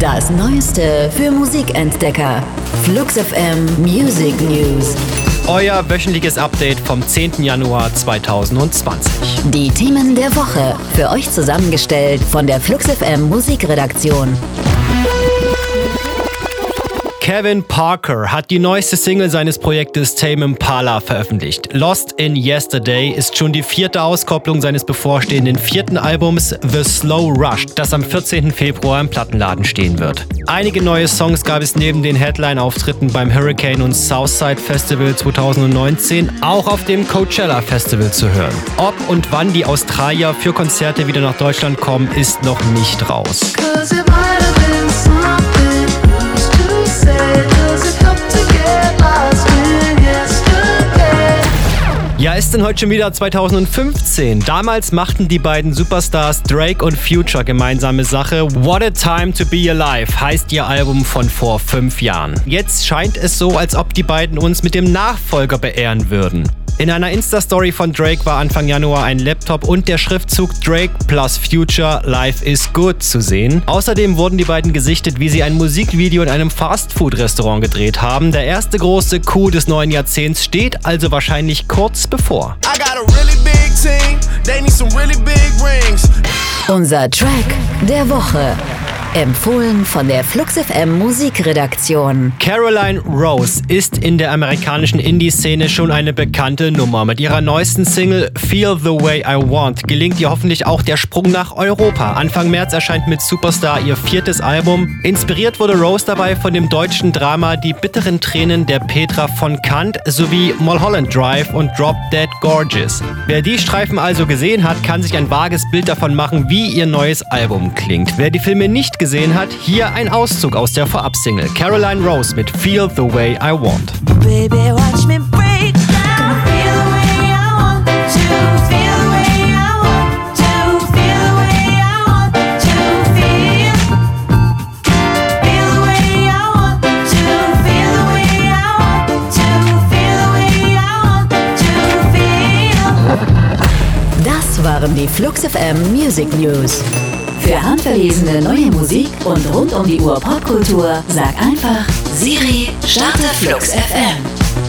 Das Neueste für Musikentdecker. Flux FM Music News. Euer wöchentliches Update vom 10. Januar 2020. Die Themen der Woche. Für euch zusammengestellt von der Flux FM Musikredaktion. Kevin Parker hat die neueste Single seines Projektes Tame Impala veröffentlicht. Lost in Yesterday ist schon die vierte Auskopplung seines bevorstehenden vierten Albums The Slow Rush, das am 14. Februar im Plattenladen stehen wird. Einige neue Songs gab es neben den Headline-Auftritten beim Hurricane und Southside Festival 2019 auch auf dem Coachella Festival zu hören. Ob und wann die Australier für Konzerte wieder nach Deutschland kommen, ist noch nicht raus. Ist denn heute schon wieder 2015? Damals machten die beiden Superstars Drake und Future gemeinsame Sache. What a Time to Be Alive heißt ihr Album von vor fünf Jahren. Jetzt scheint es so, als ob die beiden uns mit dem Nachfolger beehren würden. In einer Insta-Story von Drake war Anfang Januar ein Laptop und der Schriftzug Drake plus Future Life is Good zu sehen. Außerdem wurden die beiden gesichtet, wie sie ein Musikvideo in einem Fastfood-Restaurant gedreht haben. Der erste große Coup des neuen Jahrzehnts steht also wahrscheinlich kurz bevor. Unser Track der Woche. Empfohlen von der Flux FM Musikredaktion. Caroline Rose ist in der amerikanischen Indie-Szene schon eine bekannte Nummer. Mit ihrer neuesten Single Feel the Way I Want gelingt ihr hoffentlich auch der Sprung nach Europa. Anfang März erscheint mit Superstar ihr viertes Album. Inspiriert wurde Rose dabei von dem deutschen Drama Die bitteren Tränen der Petra von Kant sowie Mulholland Drive und Drop Dead Gorgeous. Wer die Streifen also gesehen hat, kann sich ein vages Bild davon machen, wie ihr neues Album klingt. Wer die Filme nicht gesehen hat, hier ein Auszug aus der Vorab-Single Caroline Rose mit Feel the Way I Want. Baby, watch me break Das waren die Flux FM Music News. Für handverlesene neue Musik und rund um die Uhr Popkultur sag einfach Siri, starte Flux FM.